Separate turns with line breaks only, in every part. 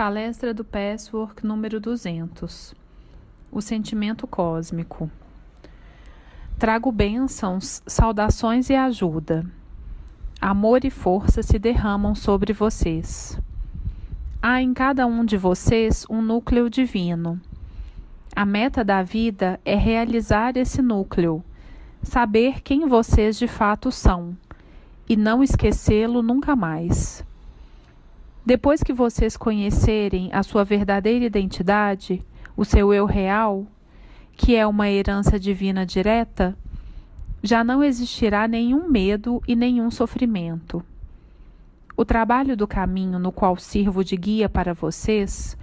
Palestra do Passwork número 200 O sentimento cósmico. Trago bênçãos, saudações e ajuda. Amor e força se derramam sobre vocês. Há em cada um de vocês um núcleo divino. A meta da vida é realizar esse núcleo, saber quem vocês de fato são e não esquecê-lo nunca mais. Depois que vocês conhecerem a sua verdadeira identidade, o seu eu real, que é uma herança divina direta, já não existirá nenhum medo e nenhum sofrimento. O trabalho do caminho no qual sirvo de guia para vocês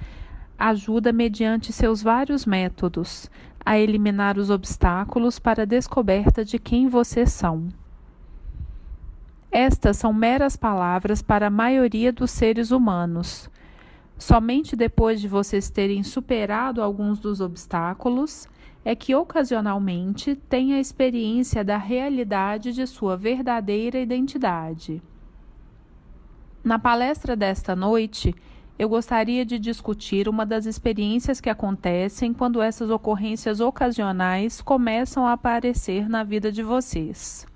ajuda, mediante seus vários métodos, a eliminar os obstáculos para a descoberta de quem vocês são. Estas são meras palavras para a maioria dos seres humanos. Somente depois de vocês terem superado alguns dos obstáculos é que ocasionalmente têm a experiência da realidade de sua verdadeira identidade. Na palestra desta noite, eu gostaria de discutir uma das experiências que acontecem quando essas ocorrências ocasionais começam a aparecer na vida de vocês.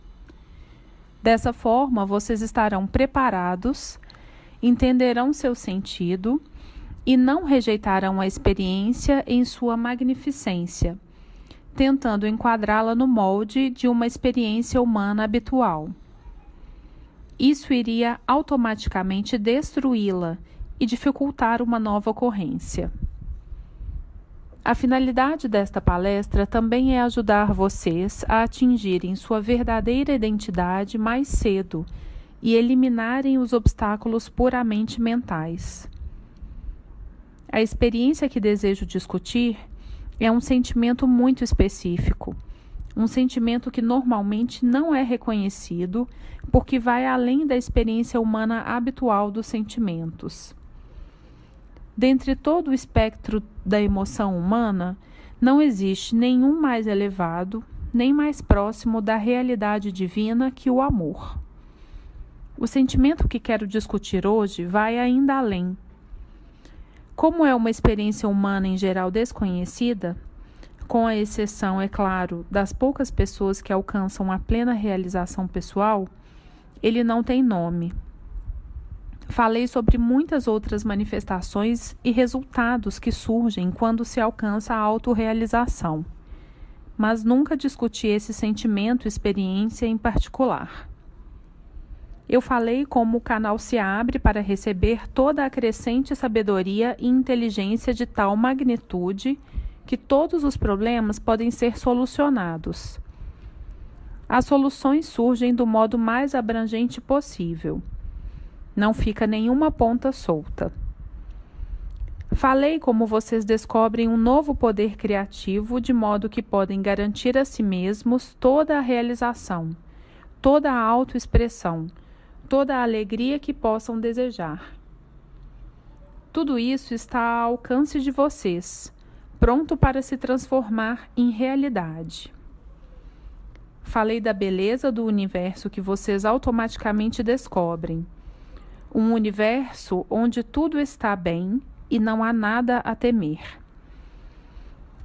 Dessa forma, vocês estarão preparados, entenderão seu sentido e não rejeitarão a experiência em sua magnificência, tentando enquadrá-la no molde de uma experiência humana habitual. Isso iria automaticamente destruí-la e dificultar uma nova ocorrência. A finalidade desta palestra também é ajudar vocês a atingirem sua verdadeira identidade mais cedo e eliminarem os obstáculos puramente mentais. A experiência que desejo discutir é um sentimento muito específico, um sentimento que normalmente não é reconhecido porque vai além da experiência humana habitual dos sentimentos. Dentre todo o espectro da emoção humana, não existe nenhum mais elevado, nem mais próximo da realidade divina que o amor. O sentimento que quero discutir hoje vai ainda além. Como é uma experiência humana em geral desconhecida, com a exceção, é claro, das poucas pessoas que alcançam a plena realização pessoal, ele não tem nome, Falei sobre muitas outras manifestações e resultados que surgem quando se alcança a autorrealização, mas nunca discuti esse sentimento experiência em particular. Eu falei como o canal se abre para receber toda a crescente sabedoria e inteligência de tal magnitude que todos os problemas podem ser solucionados. As soluções surgem do modo mais abrangente possível não fica nenhuma ponta solta. Falei como vocês descobrem um novo poder criativo de modo que podem garantir a si mesmos toda a realização, toda a autoexpressão, toda a alegria que possam desejar. Tudo isso está ao alcance de vocês, pronto para se transformar em realidade. Falei da beleza do universo que vocês automaticamente descobrem um universo onde tudo está bem e não há nada a temer.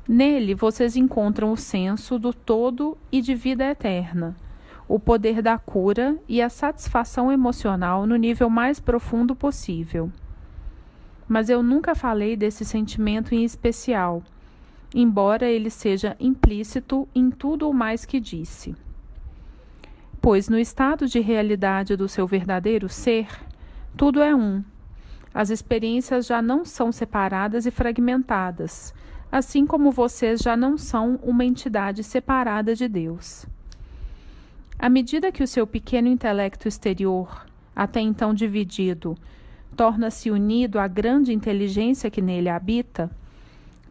Nele vocês encontram o senso do todo e de vida eterna, o poder da cura e a satisfação emocional no nível mais profundo possível. Mas eu nunca falei desse sentimento em especial, embora ele seja implícito em tudo o mais que disse. Pois no estado de realidade do seu verdadeiro ser, tudo é um. As experiências já não são separadas e fragmentadas, assim como vocês já não são uma entidade separada de Deus. À medida que o seu pequeno intelecto exterior, até então dividido, torna-se unido à grande inteligência que nele habita,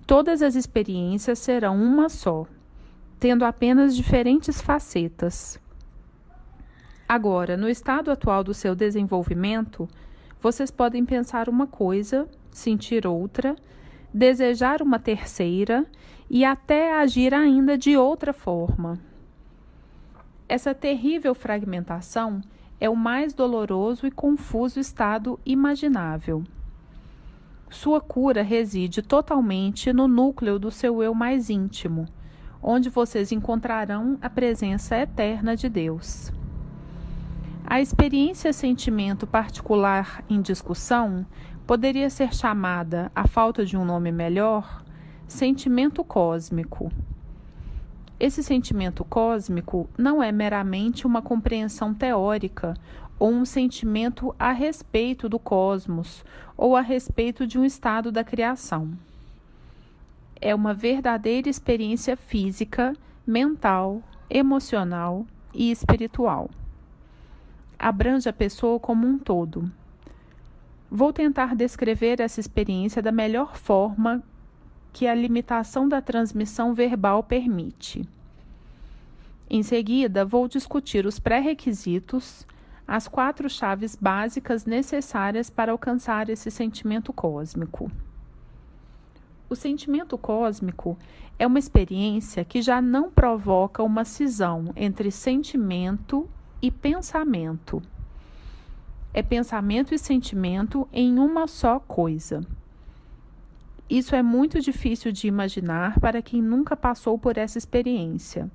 todas as experiências serão uma só, tendo apenas diferentes facetas. Agora, no estado atual do seu desenvolvimento, vocês podem pensar uma coisa, sentir outra, desejar uma terceira e até agir ainda de outra forma. Essa terrível fragmentação é o mais doloroso e confuso estado imaginável. sua cura reside totalmente no núcleo do seu eu mais íntimo, onde vocês encontrarão a presença eterna de Deus. A experiência sentimento particular em discussão poderia ser chamada, à falta de um nome melhor, sentimento cósmico. Esse sentimento cósmico não é meramente uma compreensão teórica ou um sentimento a respeito do cosmos ou a respeito de um estado da criação. É uma verdadeira experiência física, mental, emocional e espiritual. Abrange a pessoa como um todo. Vou tentar descrever essa experiência da melhor forma que a limitação da transmissão verbal permite. Em seguida, vou discutir os pré-requisitos as quatro chaves básicas necessárias para alcançar esse sentimento cósmico. O sentimento cósmico é uma experiência que já não provoca uma cisão entre sentimento e pensamento. É pensamento e sentimento em uma só coisa. Isso é muito difícil de imaginar para quem nunca passou por essa experiência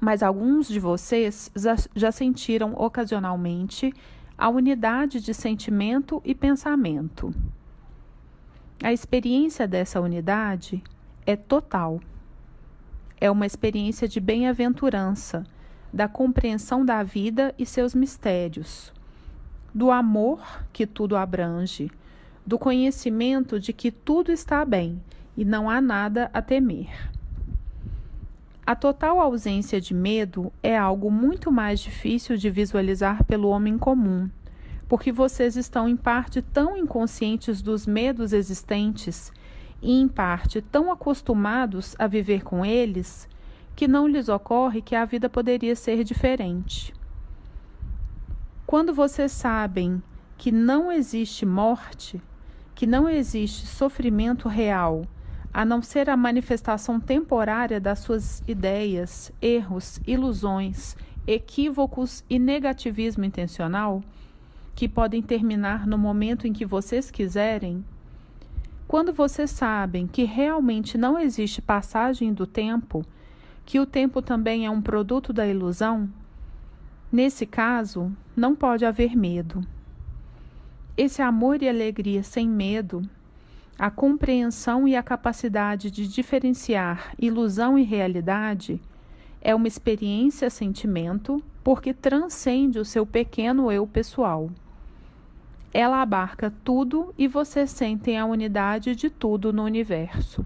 mas alguns de vocês já, sentiram ocasionalmente a unidade de sentimento e pensamento. A experiência dessa unidade é total. É uma experiência de bem-aventurança, da compreensão da vida e seus mistérios, do amor que tudo abrange, do conhecimento de que tudo está bem e não há nada a temer. A total ausência de medo é algo muito mais difícil de visualizar pelo homem comum, porque vocês estão em parte tão inconscientes dos medos existentes e em parte tão acostumados a viver com eles que não lhes ocorre que a vida poderia ser diferente. Quando vocês sabem que não existe morte, que não existe sofrimento real, a não ser a manifestação temporária das suas ideias, erros, ilusões, equívocos e negativismo intencional, que podem terminar no momento em que vocês quiserem, quando vocês sabem que realmente não existe passagem do tempo, que o tempo também é um produto da ilusão, nesse caso, não pode haver medo. Esse amor e alegria sem medo a compreensão e a capacidade de diferenciar ilusão e realidade é uma experiência-sentimento porque transcende o seu pequeno eu pessoal. Ela abarca tudo e vocês sentem a unidade de tudo no universo.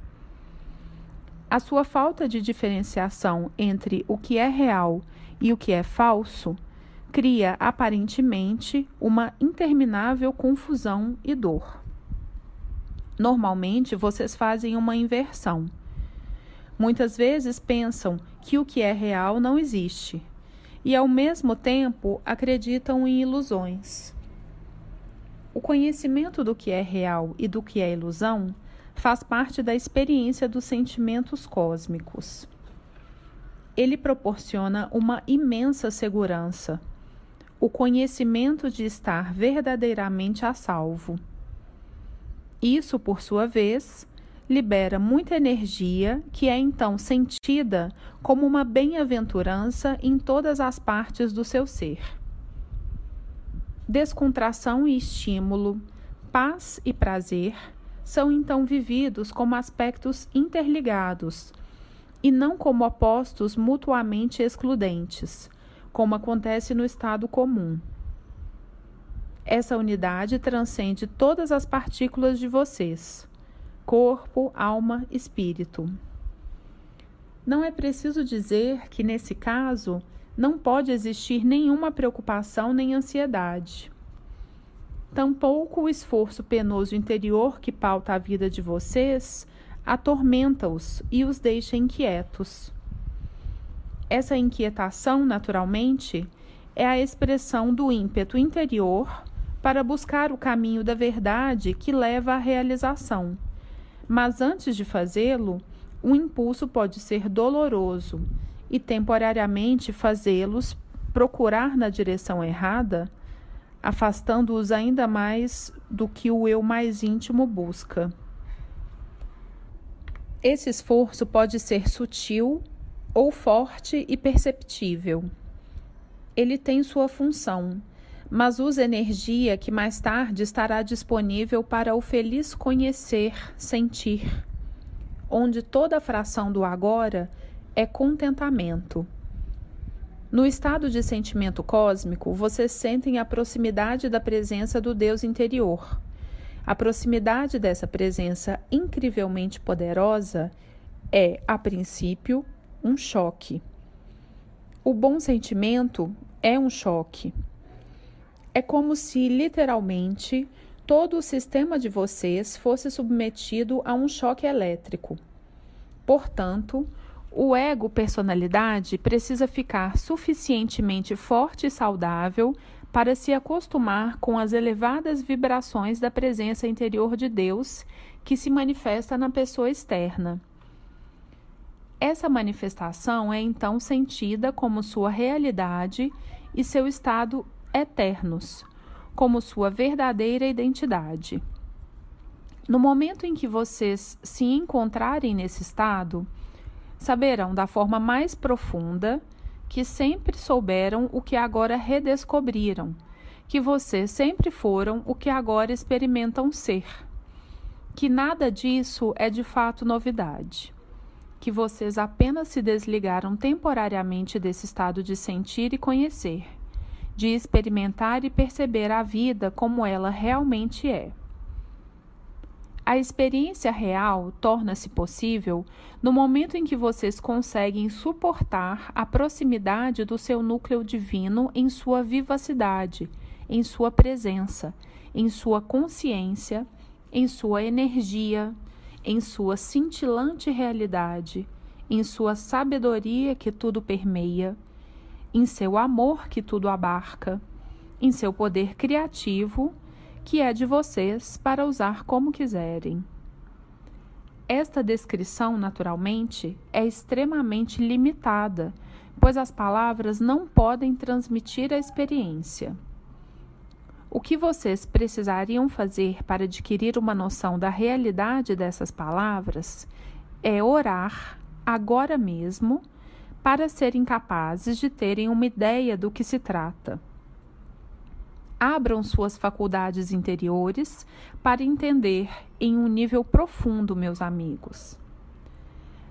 A sua falta de diferenciação entre o que é real e o que é falso cria aparentemente uma interminável confusão e dor. Normalmente, vocês fazem uma inversão. Muitas vezes pensam que o que é real não existe e, ao mesmo tempo, acreditam em ilusões. O conhecimento do que é real e do que é ilusão faz parte da experiência dos sentimentos cósmicos. Ele proporciona uma imensa segurança, o conhecimento de estar verdadeiramente a salvo. Isso, por sua vez, libera muita energia que é então sentida como uma bem-aventurança em todas as partes do seu ser. Descontração e estímulo, paz e prazer são então vividos como aspectos interligados e não como opostos mutuamente excludentes, como acontece no estado comum. Essa unidade transcende todas as partículas de vocês: corpo, alma, espírito. Não é preciso dizer que, nesse caso, não pode existir nenhuma preocupação nem ansiedade. Tampouco o esforço penoso interior que pauta a vida de vocês atormenta-os e os deixa inquietos. Essa inquietação, naturalmente, é a expressão do ímpeto interior para buscar o caminho da verdade que leva à realização. Mas antes de fazê-lo, o impulso pode ser doloroso e temporariamente fazê-los procurar na direção errada, afastando-os ainda mais do que o eu mais íntimo busca. Esse esforço pode ser sutil ou forte e perceptível. Ele tem sua função, mas usa energia que mais tarde estará disponível para o feliz conhecer, sentir, onde toda fração do agora é contentamento. No estado de sentimento cósmico, vocês sentem a proximidade da presença do Deus interior. A proximidade dessa presença incrivelmente poderosa é, a princípio, um choque. O bom sentimento é um choque. É como se, literalmente, todo o sistema de vocês fosse submetido a um choque elétrico. Portanto, o ego personalidade precisa ficar suficientemente forte e saudável para se acostumar com as elevadas vibrações da presença interior de Deus que se manifesta na pessoa externa. Essa manifestação é então sentida como sua realidade e seu estado eternos, como sua verdadeira identidade. No momento em que vocês se encontrarem nesse estado, saberão da forma mais profunda que sempre souberam o que agora redescobriram, que vocês sempre foram o que agora experimentam ser, que nada disso é de fato novidade, que vocês apenas se desligaram temporariamente desse estado de sentir e conhecer, de experimentar e perceber a vida como ela realmente é. A experiência real torna-se possível no momento em que vocês conseguem suportar a proximidade do seu núcleo divino em sua vivacidade, em sua presença, em sua consciência, em sua energia, em sua cintilante realidade, em sua sabedoria que tudo permeia, em seu amor que tudo abarca, em seu poder criativo que é de vocês para usar como quiserem. Esta descrição, naturalmente, é extremamente limitada, pois as palavras não podem transmitir a experiência. O que vocês precisariam fazer para adquirir uma noção da realidade dessas palavras é orar agora mesmo para serem capazes de terem uma ideia do que se trata abram suas faculdades interiores para entender em um nível profundo, meus amigos.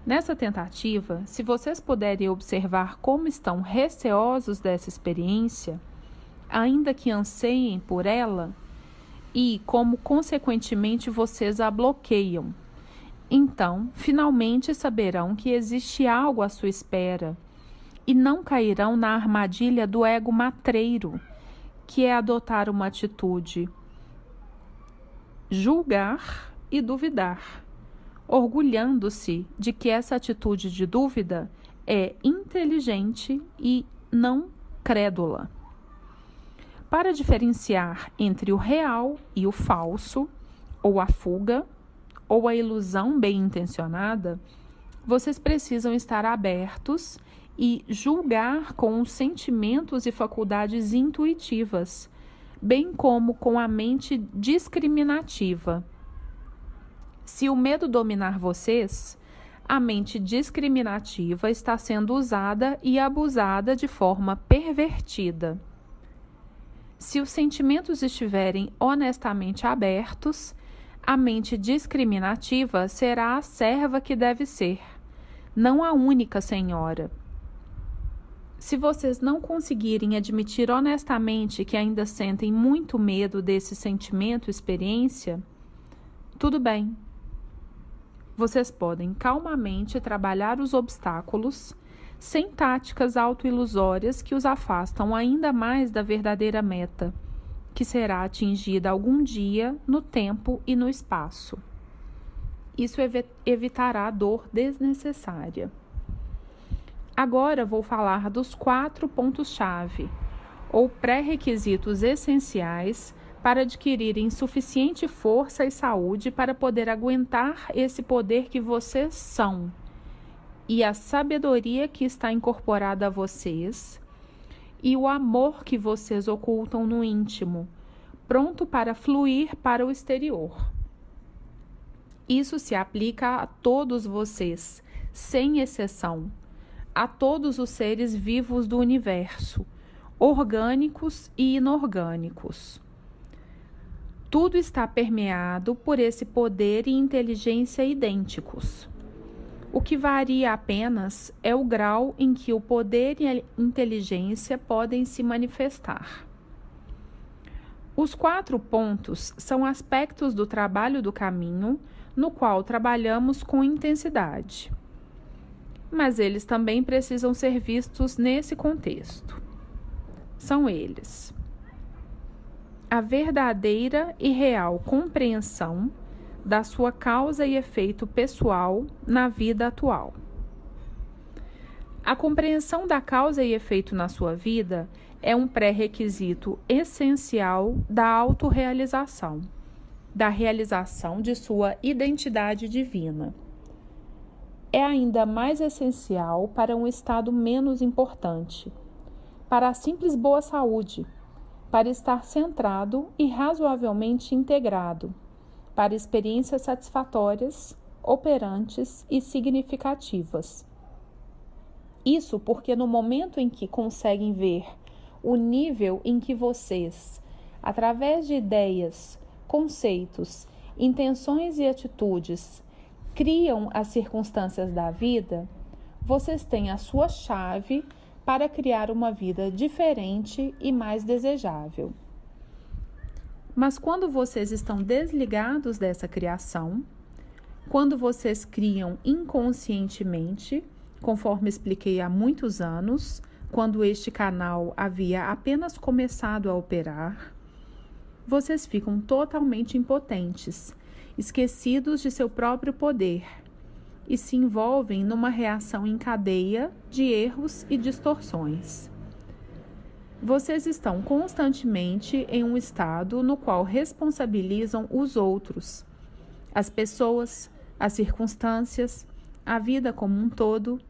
Nessa tentativa, se vocês puderem observar como estão receosos dessa experiência, ainda que anseiem por ela, e como consequentemente vocês a bloqueiam, então finalmente saberão que existe algo à sua espera e não cairão na armadilha do ego matreiro que é adotar uma atitude julgar e duvidar, orgulhando-se de que essa atitude de dúvida é inteligente e não crédula. Para diferenciar entre o real e o falso, ou a fuga, ou a ilusão bem intencionada, vocês precisam estar abertos e julgar com os sentimentos e faculdades intuitivas, bem como com a mente discriminativa. Se o medo dominar vocês, a mente discriminativa está sendo usada e abusada de forma pervertida. Se os sentimentos estiverem honestamente abertos, a mente discriminativa será a serva que deve ser, não a única senhora. Se vocês não conseguirem admitir honestamente que ainda sentem muito medo desse sentimento, experiência, tudo bem. Vocês podem calmamente trabalhar os obstáculos sem táticas autoilusórias que os afastam ainda mais da verdadeira meta, que será atingida algum dia no tempo e no espaço. Isso evitará dor desnecessária. Agora vou falar dos quatro pontos-chave, ou pré-requisitos essenciais para adquirirem suficiente força e saúde para poder aguentar esse poder que vocês são e a sabedoria que está incorporada a vocês e o amor que vocês ocultam no íntimo, pronto para fluir para o exterior. Isso se aplica a todos vocês, sem exceção, a todos os seres vivos do universo, orgânicos e inorgânicos. Tudo está permeado por esse poder e inteligência idênticos. O que varia apenas é o grau em que o poder e a inteligência podem se manifestar. Os quatro pontos são aspectos do trabalho do caminho no qual trabalhamos com intensidade. Mas eles também precisam ser vistos nesse contexto. São eles: a verdadeira e real compreensão da sua causa e efeito pessoal na vida atual. A compreensão da causa e efeito na sua vida é um pré-requisito essencial da autorrealização, da realização de sua identidade divina. É ainda mais essencial para um estado menos importante, para a simples boa saúde, para estar centrado e razoavelmente integrado, para experiências satisfatórias, operantes e significativas. Isso porque no momento em que conseguem ver o nível em que vocês, através de ideias, conceitos, intenções e atitudes, criam as circunstâncias da vida, vocês têm a sua chave para criar uma vida diferente e mais desejável. Mas quando vocês estão desligados dessa criação, quando vocês criam inconscientemente, conforme expliquei há muitos anos, quando este canal havia apenas começado a operar, vocês ficam totalmente impotentes, esquecidos de seu próprio poder e se envolvem numa reação em cadeia de erros e distorções. Vocês estão constantemente em um estado no qual responsabilizam os outros, as pessoas, as circunstâncias, a vida como um todo,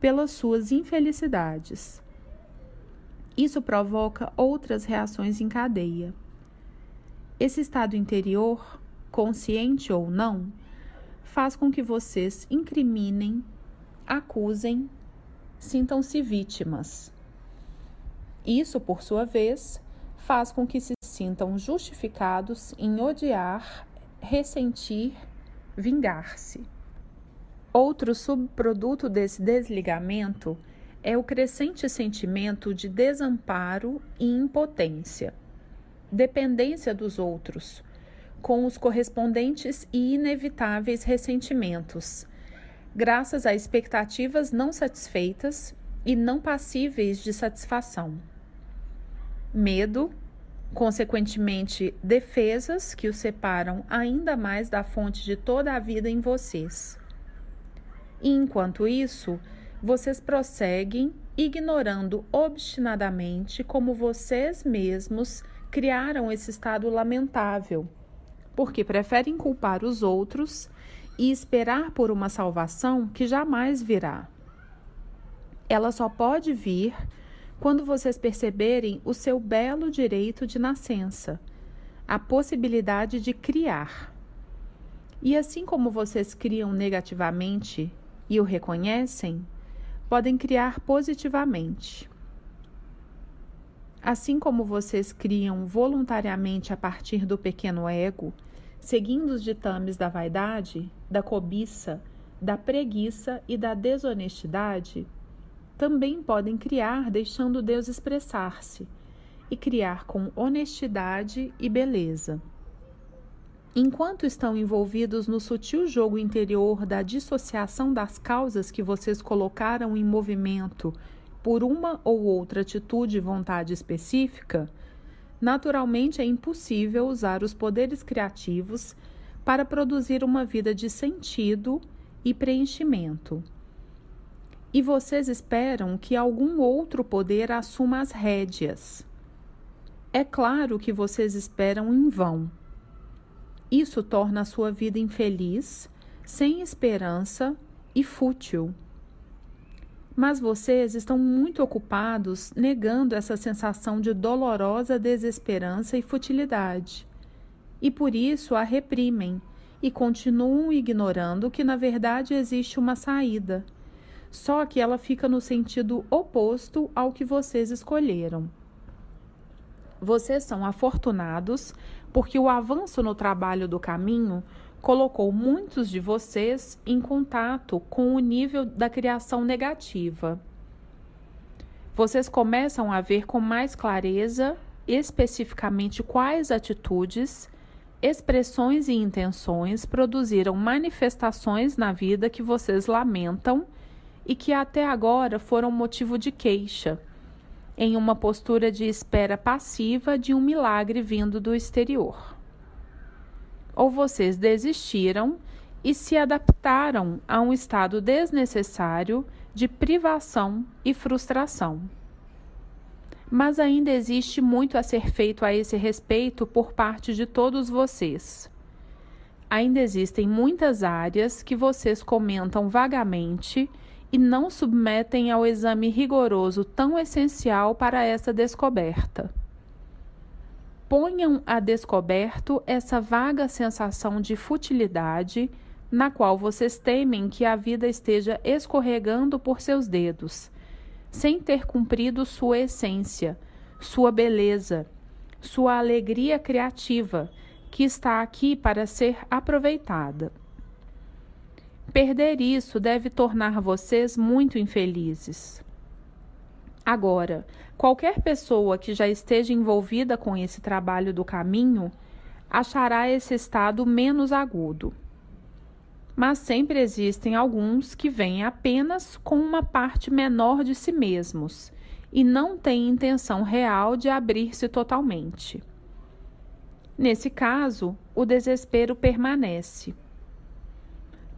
pelas suas infelicidades. Isso provoca outras reações em cadeia. Esse estado interior, consciente ou não, faz com que vocês incriminem, acusem, sintam-se vítimas. Isso, por sua vez, faz com que se sintam justificados em odiar, ressentir, vingar-se. Outro subproduto desse desligamento é o crescente sentimento de desamparo e impotência, dependência dos outros, com os correspondentes e inevitáveis ressentimentos, graças a expectativas não satisfeitas e não passíveis de satisfação. Medo, consequentemente, defesas que os separam ainda mais da fonte de toda a vida em vocês. E enquanto isso, vocês prosseguem ignorando obstinadamente como vocês mesmos criaram esse estado lamentável, porque preferem culpar os outros e esperar por uma salvação que jamais virá. Ela só pode vir quando vocês perceberem o seu belo direito de nascença, a possibilidade de criar. E assim como vocês criam negativamente e o reconhecem, podem criar positivamente. Assim como vocês criam voluntariamente a partir do pequeno ego, seguindo os ditames da vaidade, da cobiça, da preguiça e da desonestidade, também podem criar deixando Deus expressar-se e criar com honestidade e beleza. Enquanto estão envolvidos no sutil jogo interior da dissociação das causas que vocês colocaram em movimento por uma ou outra atitude e vontade específica, naturalmente é impossível usar os poderes criativos para produzir uma vida de sentido e preenchimento. E vocês esperam que algum outro poder assuma as rédeas. É claro que vocês esperam em vão isso torna a sua vida infeliz, sem esperança e fútil. Mas vocês estão muito ocupados negando essa sensação de dolorosa desesperança e futilidade. E por isso a reprimem e continuam ignorando que na verdade existe uma saída. Só que ela fica no sentido oposto ao que vocês escolheram. Vocês são afortunados porque o avanço no trabalho do caminho colocou muitos de vocês em contato com o nível da criação negativa. Vocês começam a ver com mais clareza especificamente quais atitudes, expressões e intenções produziram manifestações na vida que vocês lamentam e que até agora foram motivo de queixa, em uma postura de espera passiva de um milagre vindo do exterior ou vocês desistiram e se adaptaram a um estado desnecessário de privação e frustração. Mas ainda existe muito a ser feito a esse respeito por parte de todos vocês. Ainda existem muitas áreas que vocês comentam vagamente e não submetem ao exame rigoroso tão essencial para essa descoberta ponham a descoberto essa vaga sensação de futilidade na qual vocês temem que a vida esteja escorregando por seus dedos, sem ter cumprido sua essência, sua beleza, sua alegria criativa, que está aqui para ser aproveitada. Perder isso deve tornar vocês muito infelizes. Agora, qualquer pessoa que já esteja envolvida com esse trabalho do caminho achará esse estado menos agudo. Mas sempre existem alguns que vêm apenas com uma parte menor de si mesmos e não têm intenção real de abrir-se totalmente. Nesse caso, o desespero permanece.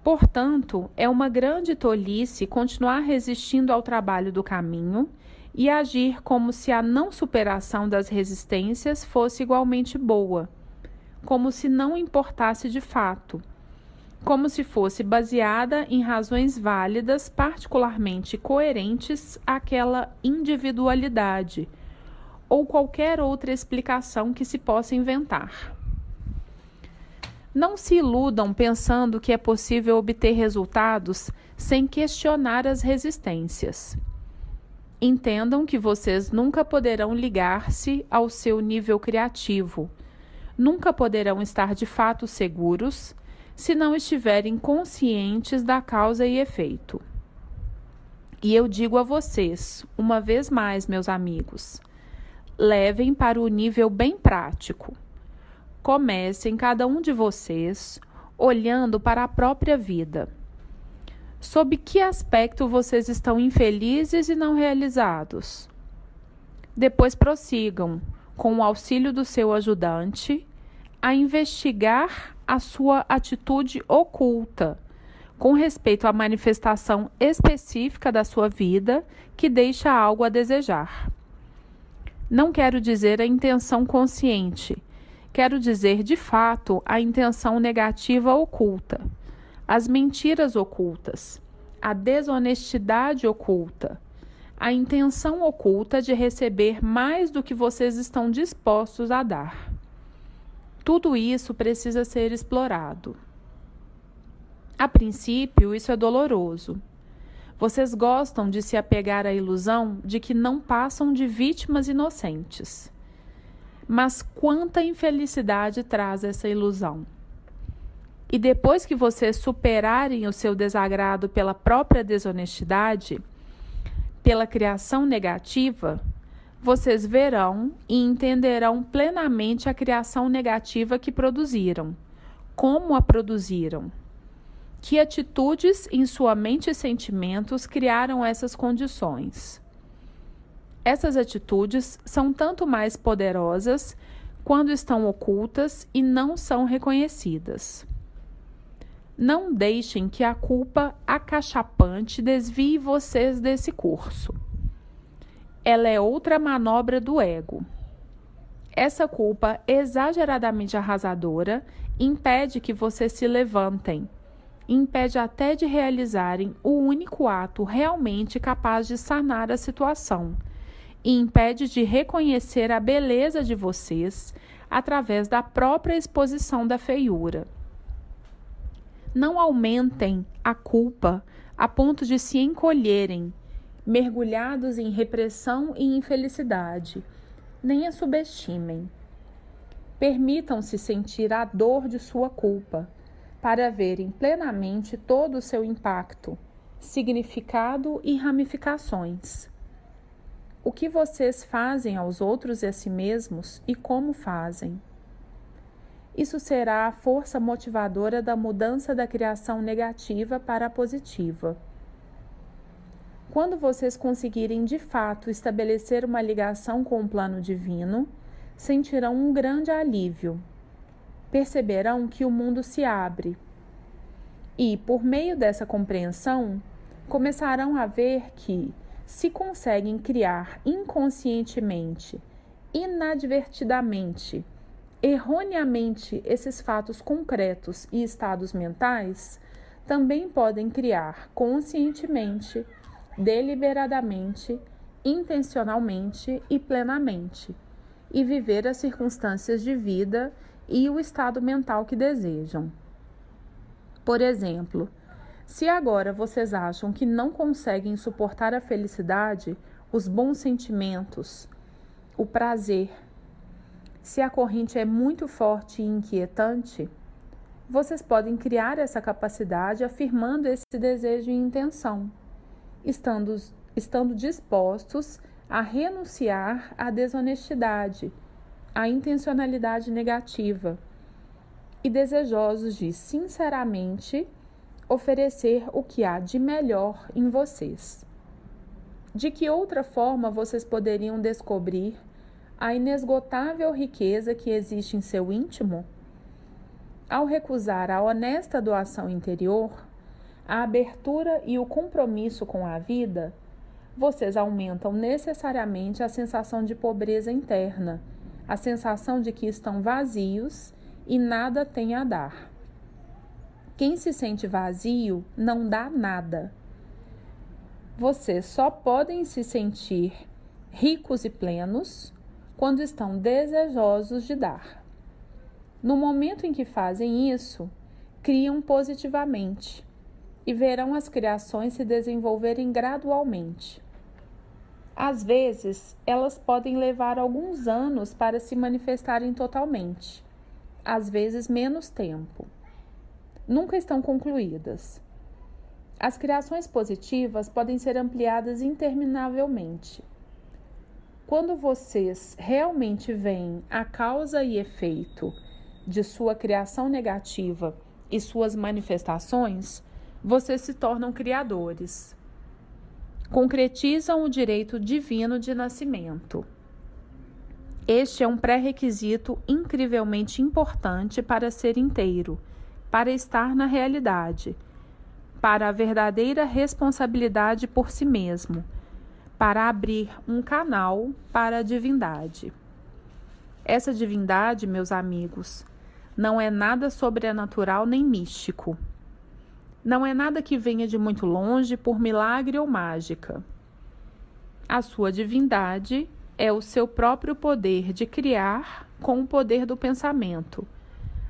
Portanto, é uma grande tolice continuar resistindo ao trabalho do caminho e agir como se a não superação das resistências fosse igualmente boa, como se não importasse de fato, como se fosse baseada em razões válidas, particularmente coerentes àquela individualidade, ou qualquer outra explicação que se possa inventar. Não se iludam pensando que é possível obter resultados sem questionar as resistências. Entendam que vocês nunca poderão ligar-se ao seu nível criativo, nunca poderão estar de fato seguros se não estiverem conscientes da causa e efeito. E eu digo a vocês, uma vez mais, meus amigos, levem para o nível bem prático. Comecem cada um de vocês olhando para a própria vida Sob que aspecto vocês estão infelizes e não realizados? Depois prossigam, com o auxílio do seu ajudante, a investigar a sua atitude oculta com respeito à manifestação específica da sua vida que deixa algo a desejar. Não quero dizer a intenção consciente, quero dizer de fato a intenção negativa oculta as mentiras ocultas, a desonestidade oculta, a intenção oculta de receber mais do que vocês estão dispostos a dar. Tudo isso precisa ser explorado. A princípio, isso é doloroso. Vocês gostam de se apegar à ilusão de que não passam de vítimas inocentes. Mas quanta infelicidade traz essa ilusão? E depois que vocês superarem o seu desagrado pela própria desonestidade, pela criação negativa, vocês verão e entenderão plenamente a criação negativa que produziram, como a produziram. Que atitudes em sua mente e sentimentos criaram essas condições? Essas atitudes são tanto mais poderosas quando estão ocultas e não são reconhecidas. Não deixem que a culpa acachapante desvie vocês desse curso. Ela é outra manobra do ego. Essa culpa exageradamente arrasadora impede que vocês se levantem, impede até de realizarem o único ato realmente capaz de sanar a situação, e impede de reconhecer a beleza de vocês através da própria exposição da feiura. Não aumentem a culpa a ponto de se encolherem, mergulhados em repressão e infelicidade, nem a subestimem. Permitam-se sentir a dor de sua culpa, para verem plenamente todo o seu impacto, significado e ramificações. O que vocês fazem aos outros e a si mesmos e como fazem. Isso será a força motivadora da mudança da criação negativa para a positiva. Quando vocês conseguirem de fato estabelecer uma ligação com o plano divino, sentirão um grande alívio. Perceberão que o mundo se abre. E, por meio dessa compreensão, começarão a ver que, se conseguem criar inconscientemente, inadvertidamente, erroneamente esses fatos concretos e estados mentais, também podem criar conscientemente, deliberadamente, intencionalmente e plenamente e viver as circunstâncias de vida e o estado mental que desejam. Por exemplo, se agora vocês acham que não conseguem suportar a felicidade, os bons sentimentos, o prazer, se a corrente é muito forte e inquietante, vocês podem criar essa capacidade afirmando esse desejo e intenção, estando, estando dispostos a renunciar à desonestidade, à intencionalidade negativa e desejosos de, sinceramente, oferecer o que há de melhor em vocês. De que outra forma vocês poderiam descobrir a inesgotável riqueza que existe em seu íntimo? Ao recusar a honesta doação interior, a abertura e o compromisso com a vida, vocês aumentam necessariamente a sensação de pobreza interna, a sensação de que estão vazios e nada têm a dar. Quem se sente vazio não dá nada. Vocês só podem se sentir ricos e plenos quando estão desejosos de dar. No momento em que fazem isso, criam positivamente e verão as criações se desenvolverem gradualmente. Às vezes, elas podem levar alguns anos para se manifestarem totalmente, às vezes, menos tempo. Nunca estão concluídas. As criações positivas podem ser ampliadas interminavelmente. Quando vocês realmente veem a causa e efeito de sua criação negativa e suas manifestações, vocês se tornam criadores concretizam o direito divino de nascimento. Este é um pré-requisito incrivelmente importante para ser inteiro, para estar na realidade, para a verdadeira responsabilidade por si mesmo, para abrir um canal para a divindade. Essa divindade, meus amigos, não é nada sobrenatural nem místico não é nada que venha de muito longe por milagre ou mágica. A sua divindade é o seu próprio poder de criar com o poder do pensamento,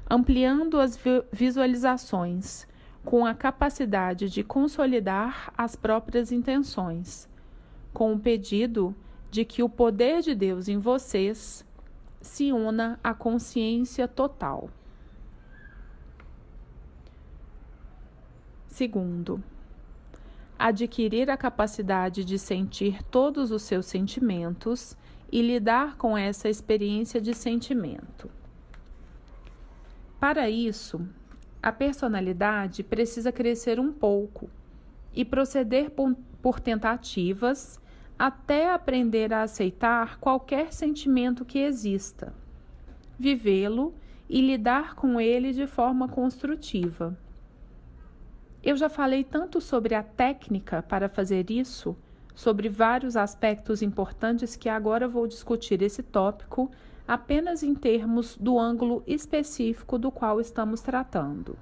ampliando as visualizações, com a capacidade de consolidar as próprias intenções, com o pedido de que o poder de Deus em vocês se una à consciência total. Segundo, adquirir a capacidade de sentir todos os seus sentimentos e lidar com essa experiência de sentimento. Para isso, a personalidade precisa crescer um pouco e proceder por tentativas até aprender a aceitar qualquer sentimento que exista, vivê-lo e lidar com ele de forma construtiva. Eu já falei tanto sobre a técnica para fazer isso, sobre vários aspectos importantes que agora vou discutir esse tópico apenas em termos do ângulo específico do qual estamos tratando.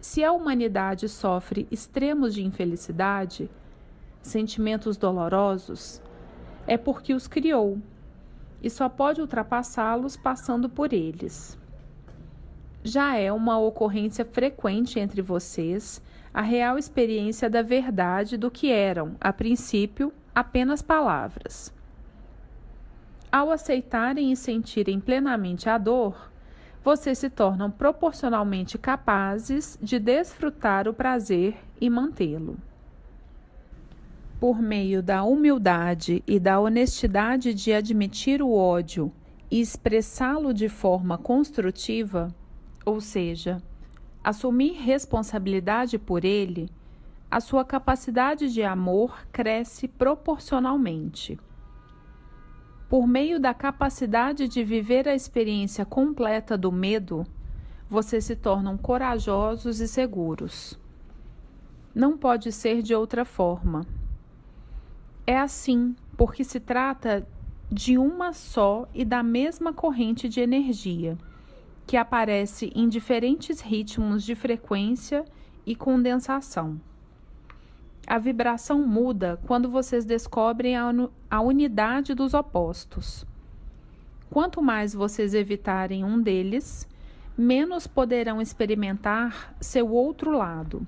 Se a humanidade sofre extremos de infelicidade, sentimentos dolorosos, é porque os criou e só pode ultrapassá-los passando por eles. Já é uma ocorrência frequente entre vocês a real experiência da verdade do que eram, a princípio, apenas palavras. Ao aceitarem e sentirem plenamente a dor, vocês se tornam proporcionalmente capazes de desfrutar o prazer e mantê-lo. Por meio da humildade e da honestidade de admitir o ódio e expressá-lo de forma construtiva, ou seja, assumir responsabilidade por ele, a sua capacidade de amor cresce proporcionalmente. Por meio da capacidade de viver a experiência completa do medo, vocês se tornam corajosos e seguros. Não pode ser de outra forma. É assim porque se trata de uma só e da mesma corrente de energia, que aparece em diferentes ritmos de frequência e condensação. A vibração muda quando vocês descobrem a, unidade dos opostos. Quanto mais vocês evitarem um deles, menos poderão experimentar seu outro lado.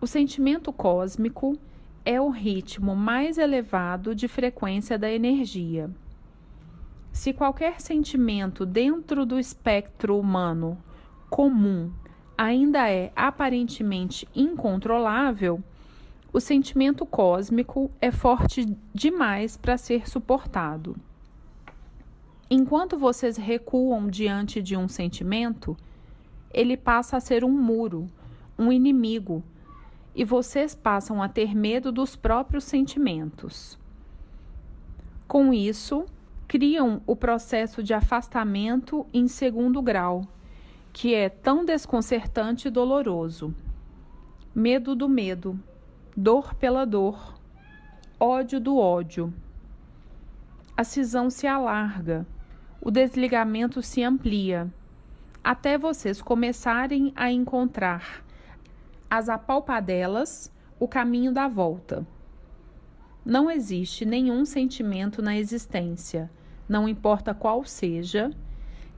O sentimento cósmico é o ritmo mais elevado de frequência da energia. Se qualquer sentimento dentro do espectro humano comum ainda é aparentemente incontrolável, o sentimento cósmico é forte demais para ser suportado. Enquanto vocês recuam diante de um sentimento, ele passa a ser um muro, um inimigo, e vocês passam a ter medo dos próprios sentimentos. Com isso, criam o processo de afastamento em segundo grau que é tão desconcertante e doloroso. Medo do medo, dor pela dor, ódio do ódio. A cisão se alarga, o desligamento se amplia, até vocês começarem a encontrar as apalpadelas o caminho da volta. Não existe nenhum sentimento na existência, não importa qual seja,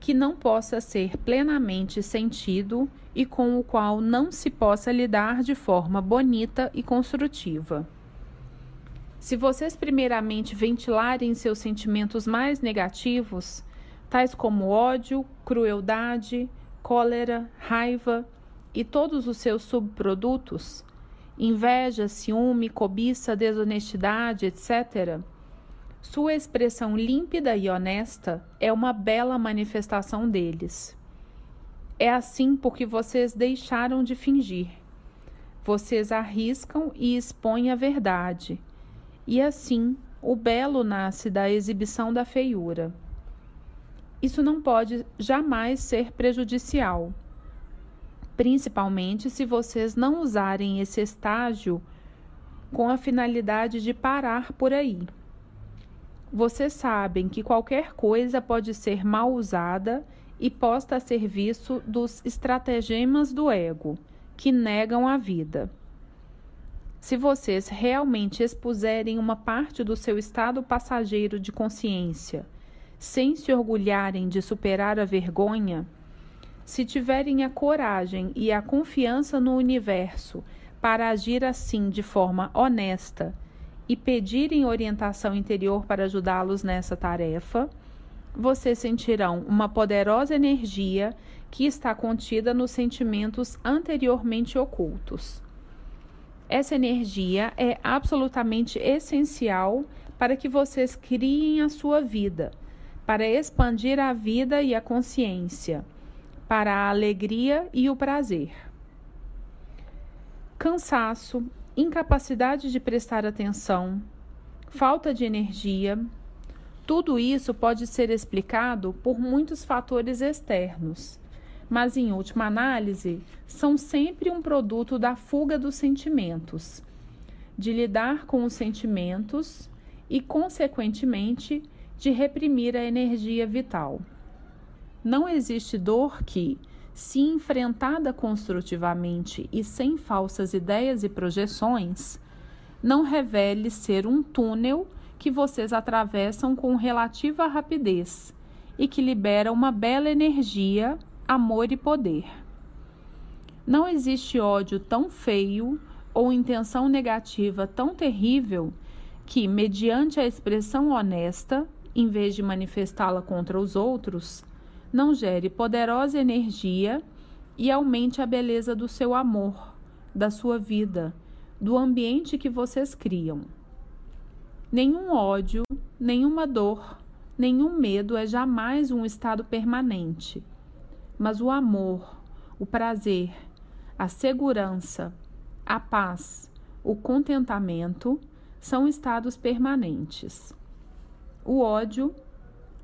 que não possa ser plenamente sentido e com o qual não se possa lidar de forma bonita e construtiva. Se vocês primeiramente ventilarem seus sentimentos mais negativos, tais como ódio, crueldade, cólera, raiva e todos os seus subprodutos, inveja, ciúme, cobiça, desonestidade, etc., sua expressão límpida e honesta é uma bela manifestação deles. É assim porque vocês deixaram de fingir. Vocês arriscam e expõem a verdade. E assim, o belo nasce da exibição da feiura. Isso não pode jamais ser prejudicial, principalmente se vocês não usarem esse estágio com a finalidade de parar por aí. Vocês sabem que qualquer coisa pode ser mal usada e posta a serviço dos estratagemas do ego, que negam a vida. Se vocês realmente expuserem uma parte do seu estado passageiro de consciência, sem se orgulharem de superar a vergonha, se tiverem a coragem e a confiança no universo para agir assim de forma honesta e pedirem orientação interior para ajudá-los nessa tarefa, vocês sentirão uma poderosa energia que está contida nos sentimentos anteriormente ocultos. Essa energia é absolutamente essencial para que vocês criem a sua vida, para expandir a vida e a consciência, para a alegria e o prazer. Cansaço, incapacidade de prestar atenção, falta de energia. Tudo isso pode ser explicado por muitos fatores externos, mas em última análise, são sempre um produto da fuga dos sentimentos, de lidar com os sentimentos e, consequentemente, de reprimir a energia vital. Não existe dor que, se enfrentada construtivamente e sem falsas ideias e projeções, não revele ser um túnel que vocês atravessam com relativa rapidez e que libera uma bela energia, amor e poder. Não existe ódio tão feio ou intenção negativa tão terrível que, mediante a expressão honesta, em vez de manifestá-la contra os outros, não gere poderosa energia e aumente a beleza do seu amor, da sua vida, do ambiente que vocês criam. Nenhum ódio, nenhuma dor, nenhum medo é jamais um estado permanente, mas o amor, o prazer, a segurança, a paz, o contentamento são estados permanentes. O ódio,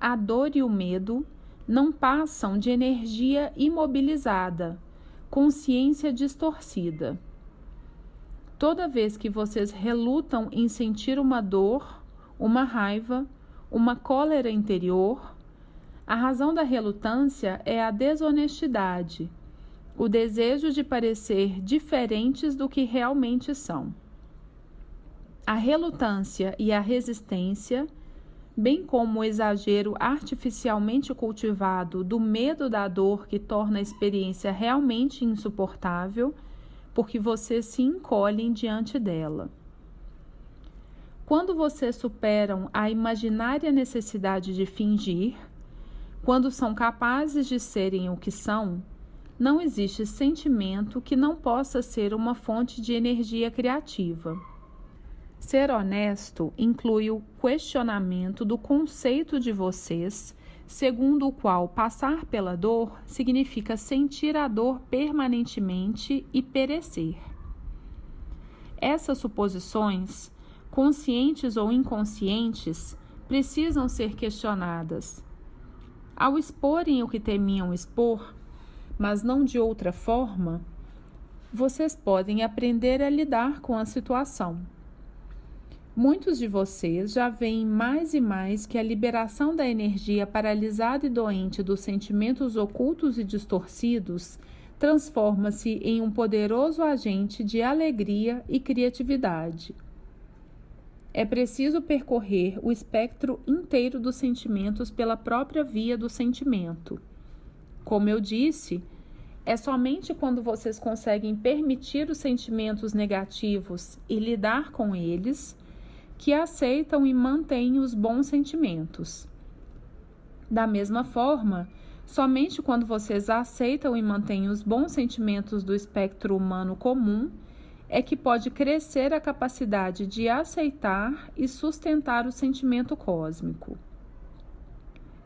a dor e o medo não passam de energia imobilizada, consciência distorcida. Toda vez que vocês relutam em sentir uma dor, uma raiva, uma cólera interior, a razão da relutância é a desonestidade, o desejo de parecer diferentes do que realmente são. A relutância e a resistência bem como o exagero artificialmente cultivado do medo da dor que torna a experiência realmente insuportável, porque vocês se encolhem diante dela. Quando vocês superam a imaginária necessidade de fingir, quando são capazes de serem o que são, não existe sentimento que não possa ser uma fonte de energia criativa. Ser honesto inclui o questionamento do conceito de vocês, segundo o qual passar pela dor significa sentir a dor permanentemente e perecer. Essas suposições, conscientes ou inconscientes, precisam ser questionadas. Ao exporem o que temiam expor, mas não de outra forma, vocês podem aprender a lidar com a situação. Muitos de vocês já veem mais e mais que a liberação da energia paralisada e doente dos sentimentos ocultos e distorcidos transforma-se em um poderoso agente de alegria e criatividade. É preciso percorrer o espectro inteiro dos sentimentos pela própria via do sentimento. Como eu disse, é somente quando vocês conseguem permitir os sentimentos negativos e lidar com eles que aceitam e mantêm os bons sentimentos. Da mesma forma, somente quando vocês aceitam e mantêm os bons sentimentos do espectro humano comum é que pode crescer a capacidade de aceitar e sustentar o sentimento cósmico.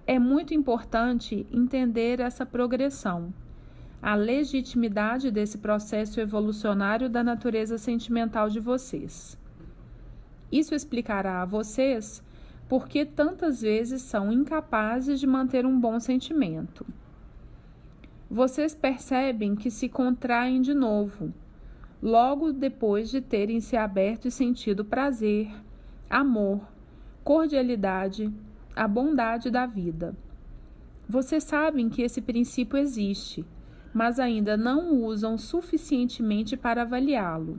É muito importante entender essa progressão, a legitimidade desse processo evolucionário da natureza sentimental de vocês. Isso explicará a vocês por que tantas vezes são incapazes de manter um bom sentimento. Vocês percebem que se contraem de novo, logo depois de terem se aberto e sentido prazer, amor, cordialidade, a bondade da vida. Vocês sabem que esse princípio existe, mas ainda não o usam suficientemente para avaliá-lo.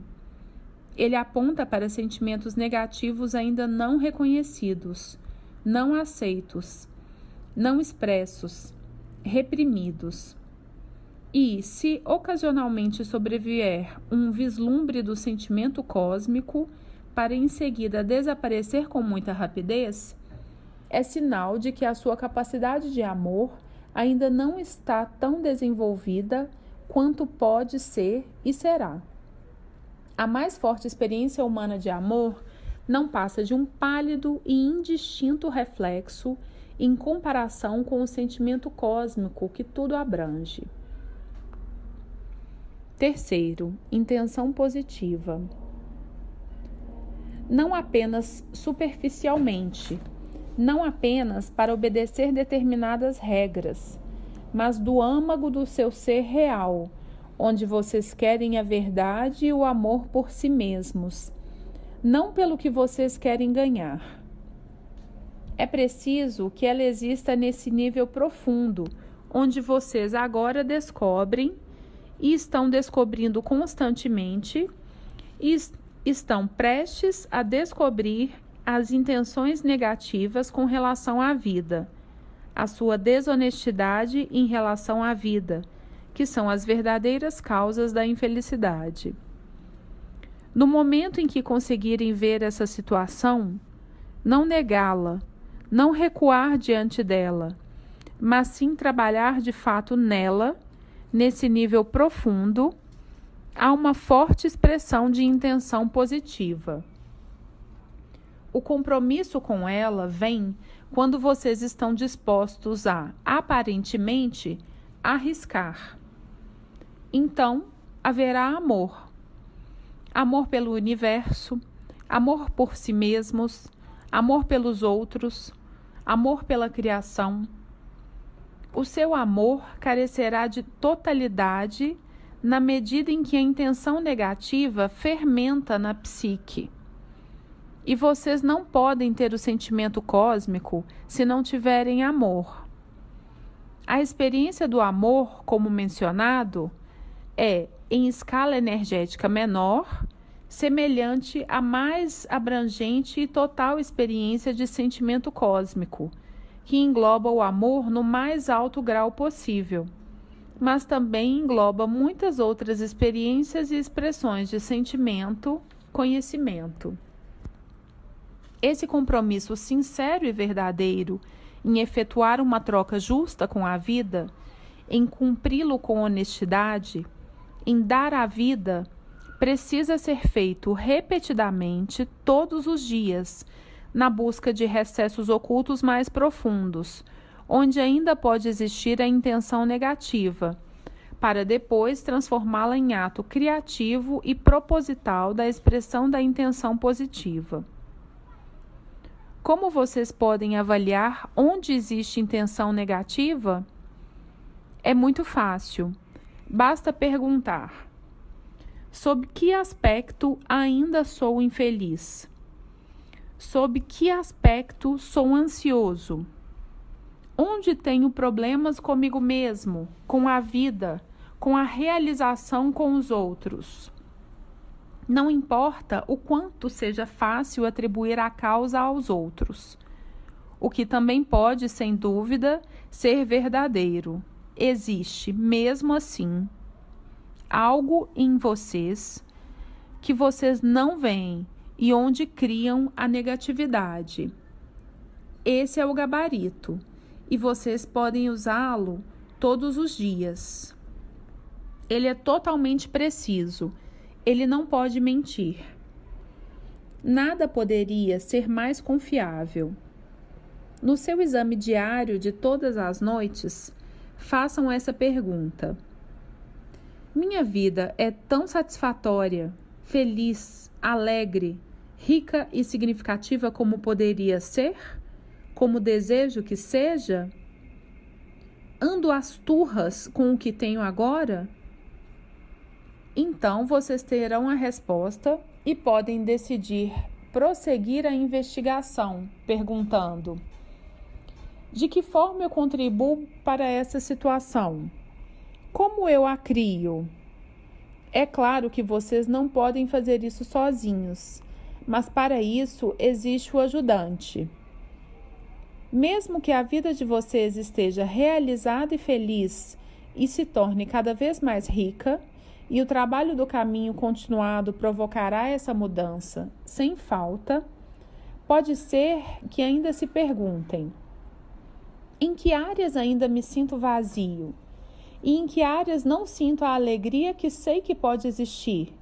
Ele aponta para sentimentos negativos ainda não reconhecidos, não aceitos, não expressos, reprimidos. E, se ocasionalmente sobrevier um vislumbre do sentimento cósmico, para em seguida desaparecer com muita rapidez, é sinal de que a sua capacidade de amor ainda não está tão desenvolvida quanto pode ser e será. A mais forte experiência humana de amor não passa de um pálido e indistinto reflexo em comparação com o sentimento cósmico que tudo abrange. Terceiro, intenção positiva. Não apenas superficialmente, não apenas para obedecer determinadas regras, mas do âmago do seu ser real onde vocês querem a verdade e o amor por si mesmos, não pelo que vocês querem ganhar. É preciso que ela exista nesse nível profundo, onde vocês agora descobrem e estão descobrindo constantemente e estão prestes a descobrir as intenções negativas com relação à vida, a sua desonestidade em relação à vida, que são as verdadeiras causas da infelicidade. No momento em que conseguirem ver essa situação, não negá-la, não recuar diante dela, mas sim trabalhar de fato nela, nesse nível profundo, há uma forte expressão de intenção positiva. O compromisso com ela vem quando vocês estão dispostos a, aparentemente, arriscar. Então, haverá amor. Amor pelo universo, amor por si mesmos, amor pelos outros, amor pela criação. O seu amor carecerá de totalidade na medida em que a intenção negativa fermenta na psique. E vocês não podem ter o sentimento cósmico se não tiverem amor. A experiência do amor, como mencionado, é em escala energética menor, semelhante à mais abrangente e total experiência de sentimento cósmico, que engloba o amor no mais alto grau possível mas também engloba muitas outras experiências e expressões de sentimento, conhecimento. Esse compromisso sincero e verdadeiro em efetuar uma troca justa com a vida, em cumpri-lo com honestidade, em dar a vida, precisa ser feito repetidamente todos os dias, na busca de recessos ocultos mais profundos onde ainda pode existir a intenção negativa, para depois transformá-la em ato criativo e proposital da expressão da intenção positiva. Como vocês podem avaliar onde existe intenção negativa? É muito fácil. Basta perguntar: sob que aspecto ainda sou infeliz? Sob que aspecto sou ansioso? onde tenho problemas comigo mesmo, com a vida, com a realização com os outros. Não importa o quanto seja fácil atribuir a causa aos outros. O que também pode, sem dúvida, ser verdadeiro. Existe, mesmo assim, algo em vocês que vocês não veem e onde criam a negatividade. Esse é o gabarito e vocês podem usá-lo todos os dias. Ele é totalmente preciso, ele não pode mentir. Nada poderia ser mais confiável. No seu exame diário de todas as noites, façam essa pergunta: Minha vida é tão satisfatória, feliz, alegre, rica e significativa como poderia ser? como desejo que seja? Ando às turras com o que tenho agora? Então vocês terão a resposta e podem decidir prosseguir a investigação, perguntando: De que forma eu contribuo para essa situação? Como eu a crio? É claro que vocês não podem fazer isso sozinhos, mas para isso existe o ajudante. Mesmo que a vida de vocês esteja realizada e feliz e se torne cada vez mais rica, e o trabalho do caminho continuado provocará essa mudança sem falta, pode ser que ainda se perguntem: em que áreas ainda me sinto vazio? E em que áreas não sinto a alegria que sei que pode existir?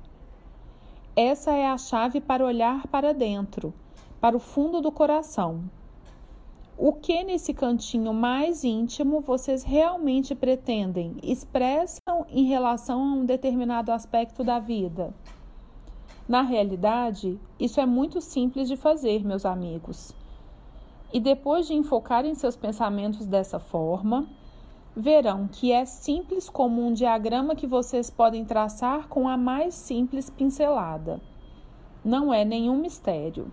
Essa é a chave para olhar para dentro, para o fundo do coração. O que nesse cantinho mais íntimo vocês realmente pretendem, expressam em relação a um determinado aspecto da vida? Na realidade, isso é muito simples de fazer, meus amigos. E depois de enfocarem seus pensamentos dessa forma, verão que é simples como um diagrama que vocês podem traçar com a mais simples pincelada. Não é nenhum mistério.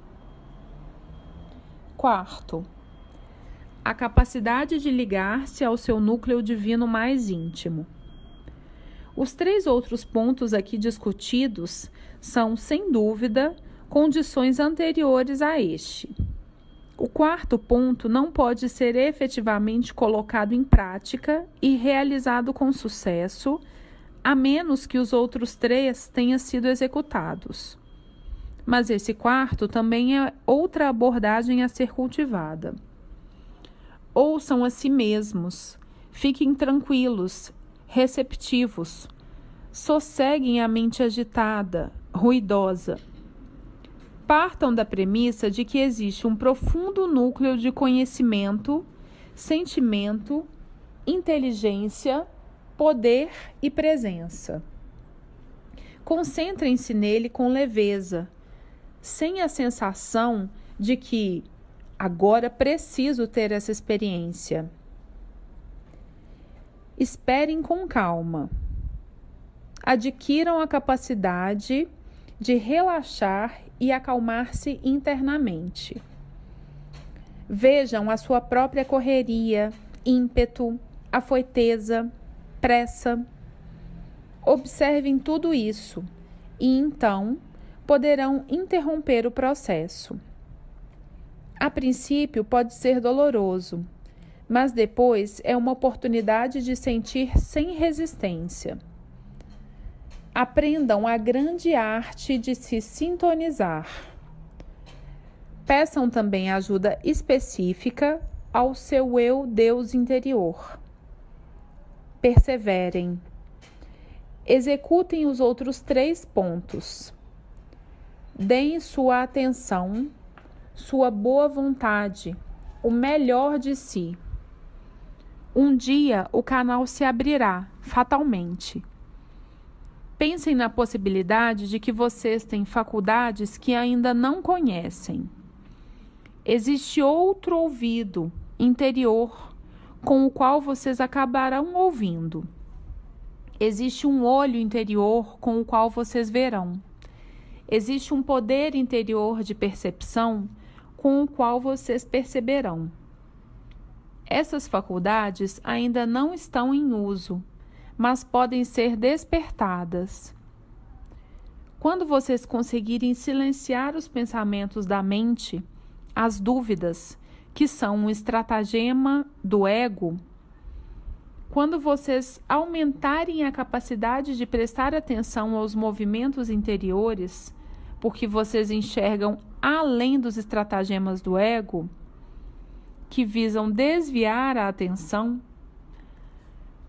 Quarto, a capacidade de ligar-se ao seu núcleo divino mais íntimo. Os três outros pontos aqui discutidos são, sem dúvida, condições anteriores a este. O quarto ponto não pode ser efetivamente colocado em prática e realizado com sucesso, a menos que os outros três tenham sido executados. Mas esse quarto também é outra abordagem a ser cultivada. Ouçam a si mesmos, fiquem tranquilos, receptivos, sosseguem a mente agitada, ruidosa, partam da premissa de que existe um profundo núcleo de conhecimento, sentimento, inteligência, poder e presença. Concentrem-se nele com leveza, sem a sensação de que agora preciso ter essa experiência. Esperem com calma. Adquiram a capacidade de relaxar e acalmar-se internamente. Vejam a sua própria correria, ímpeto, afoiteza, pressa. Observem tudo isso e então poderão interromper o processo. A princípio pode ser doloroso, mas depois é uma oportunidade de sentir sem resistência. Aprendam a grande arte de se sintonizar. Peçam também ajuda específica ao seu eu Deus interior. Perseverem. Executem os outros três pontos. Deem sua atenção, sua boa vontade, o melhor de si. Um dia o canal se abrirá fatalmente Pensem na possibilidade de que vocês têm faculdades que ainda não conhecem. Existe outro ouvido interior com o qual vocês acabarão ouvindo. Existe um olho interior com o qual vocês verão. Existe um poder interior de percepção com o qual vocês perceberão. Essas faculdades ainda não estão em uso mas podem ser despertadas. Quando vocês conseguirem silenciar os pensamentos da mente, as dúvidas, que são um estratagema do ego, quando vocês aumentarem a capacidade de prestar atenção aos movimentos interiores, porque vocês enxergam além dos estratagemas do ego, que visam desviar a atenção,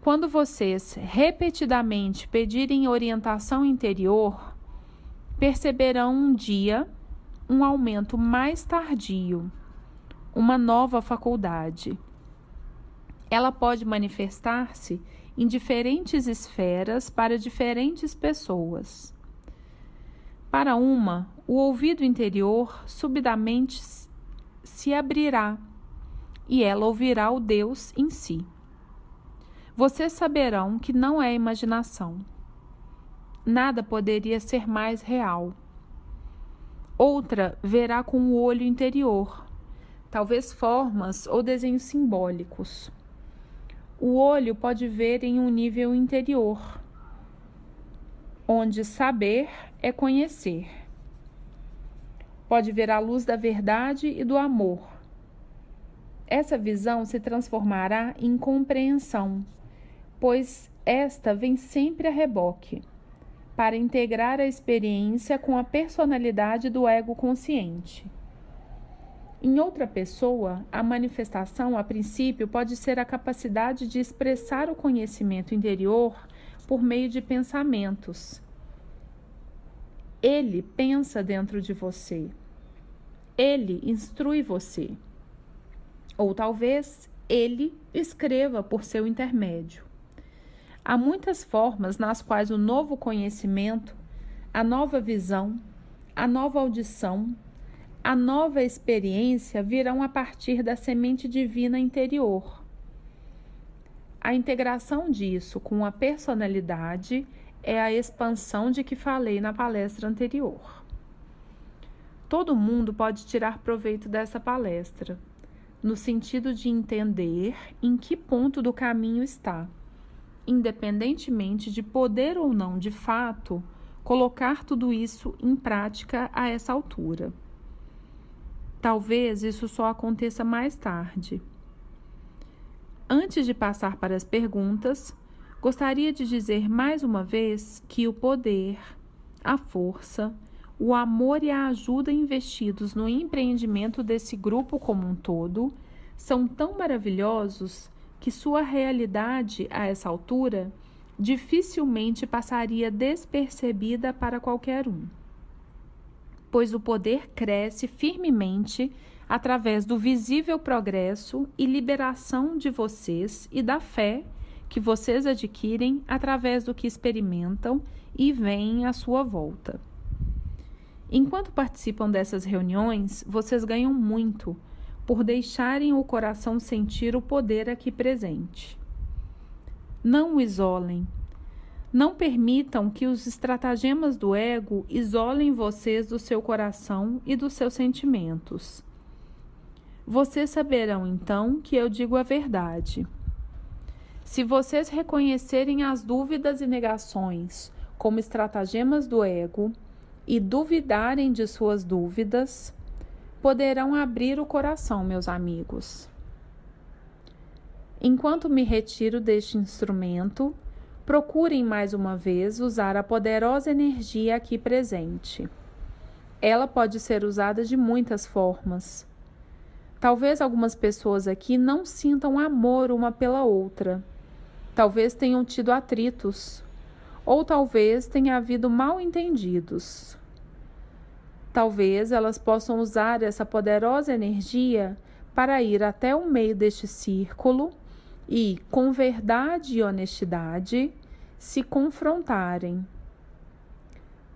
quando vocês repetidamente pedirem orientação interior, perceberão um dia um aumento mais tardio, uma nova faculdade. Ela pode manifestar-se em diferentes esferas para diferentes pessoas. Para uma, o ouvido interior subitamente se abrirá e ela ouvirá o Deus em si vocês saberão que não é imaginação. Nada poderia ser mais real. Outra verá com o olho interior, talvez formas ou desenhos simbólicos. O olho pode ver em um nível interior, onde saber é conhecer. Pode ver a luz da verdade e do amor. Essa visão se transformará em compreensão pois esta vem sempre a reboque, para integrar a experiência com a personalidade do ego consciente. Em outra pessoa, a manifestação, a princípio, pode ser a capacidade de expressar o conhecimento interior por meio de pensamentos. Ele pensa dentro de você. Ele instrui você. Ou talvez ele escreva por seu intermédio. Há muitas formas nas quais o novo conhecimento, a nova visão, a nova audição, a nova experiência virão a partir da semente divina interior. A integração disso com a personalidade é a expansão de que falei na palestra anterior. Todo mundo pode tirar proveito dessa palestra. no sentido de entender em que ponto do caminho está, independentemente de poder ou não, de fato, colocar tudo isso em prática a essa altura. Talvez isso só aconteça mais tarde. Antes de passar para as perguntas, gostaria de dizer mais uma vez que o poder, a força, o amor e a ajuda investidos no empreendimento desse grupo como um todo são tão maravilhosos que sua realidade a essa altura dificilmente passaria despercebida para qualquer um. Pois o poder cresce firmemente através do visível progresso e liberação de vocês e da fé que vocês adquirem através do que experimentam e veem à sua volta. Enquanto participam dessas reuniões, vocês ganham muito por deixarem o coração sentir o poder aqui presente. Não o isolem. Não permitam que os estratagemas do ego isolem vocês do seu coração e dos seus sentimentos. Vocês saberão então que eu digo a verdade. Se vocês reconhecerem as dúvidas e negações como estratagemas do ego, e duvidarem de suas dúvidas, poderão abrir o coração, meus amigos. Enquanto me retiro deste instrumento, procurem mais uma vez usar a poderosa energia aqui presente. Ela pode ser usada de muitas formas. Talvez algumas pessoas aqui não sintam amor uma pela outra. Talvez tenham tido atritos, ou talvez tenha havido mal entendidos. Talvez elas possam usar essa poderosa energia para ir até o meio deste círculo e, com verdade e honestidade, se confrontarem.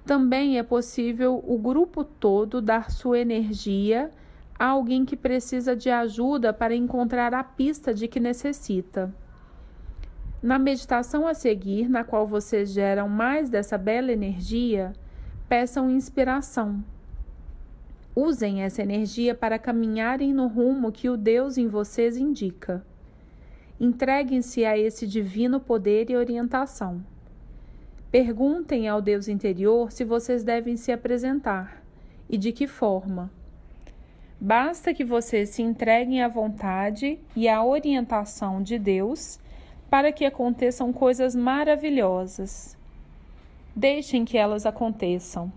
Também é possível o grupo todo dar sua energia a alguém que precisa de ajuda para encontrar a pista de que necessita. Na meditação a seguir, na qual vocês geram mais dessa bela energia, peçam inspiração. Usem essa energia para caminharem no rumo que o Deus em vocês indica. Entreguem-se a esse divino poder e orientação. Perguntem ao Deus interior se vocês devem se apresentar e de que forma. Basta que vocês se entreguem à vontade e à orientação de Deus para que aconteçam coisas maravilhosas. Deixem que elas aconteçam.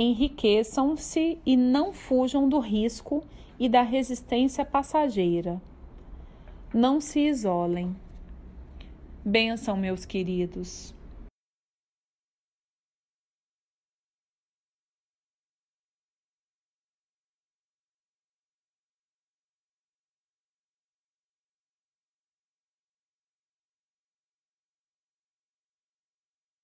Enriqueçam-se e não fujam do risco e da resistência passageira. Não se isolem. Benção, meus queridos.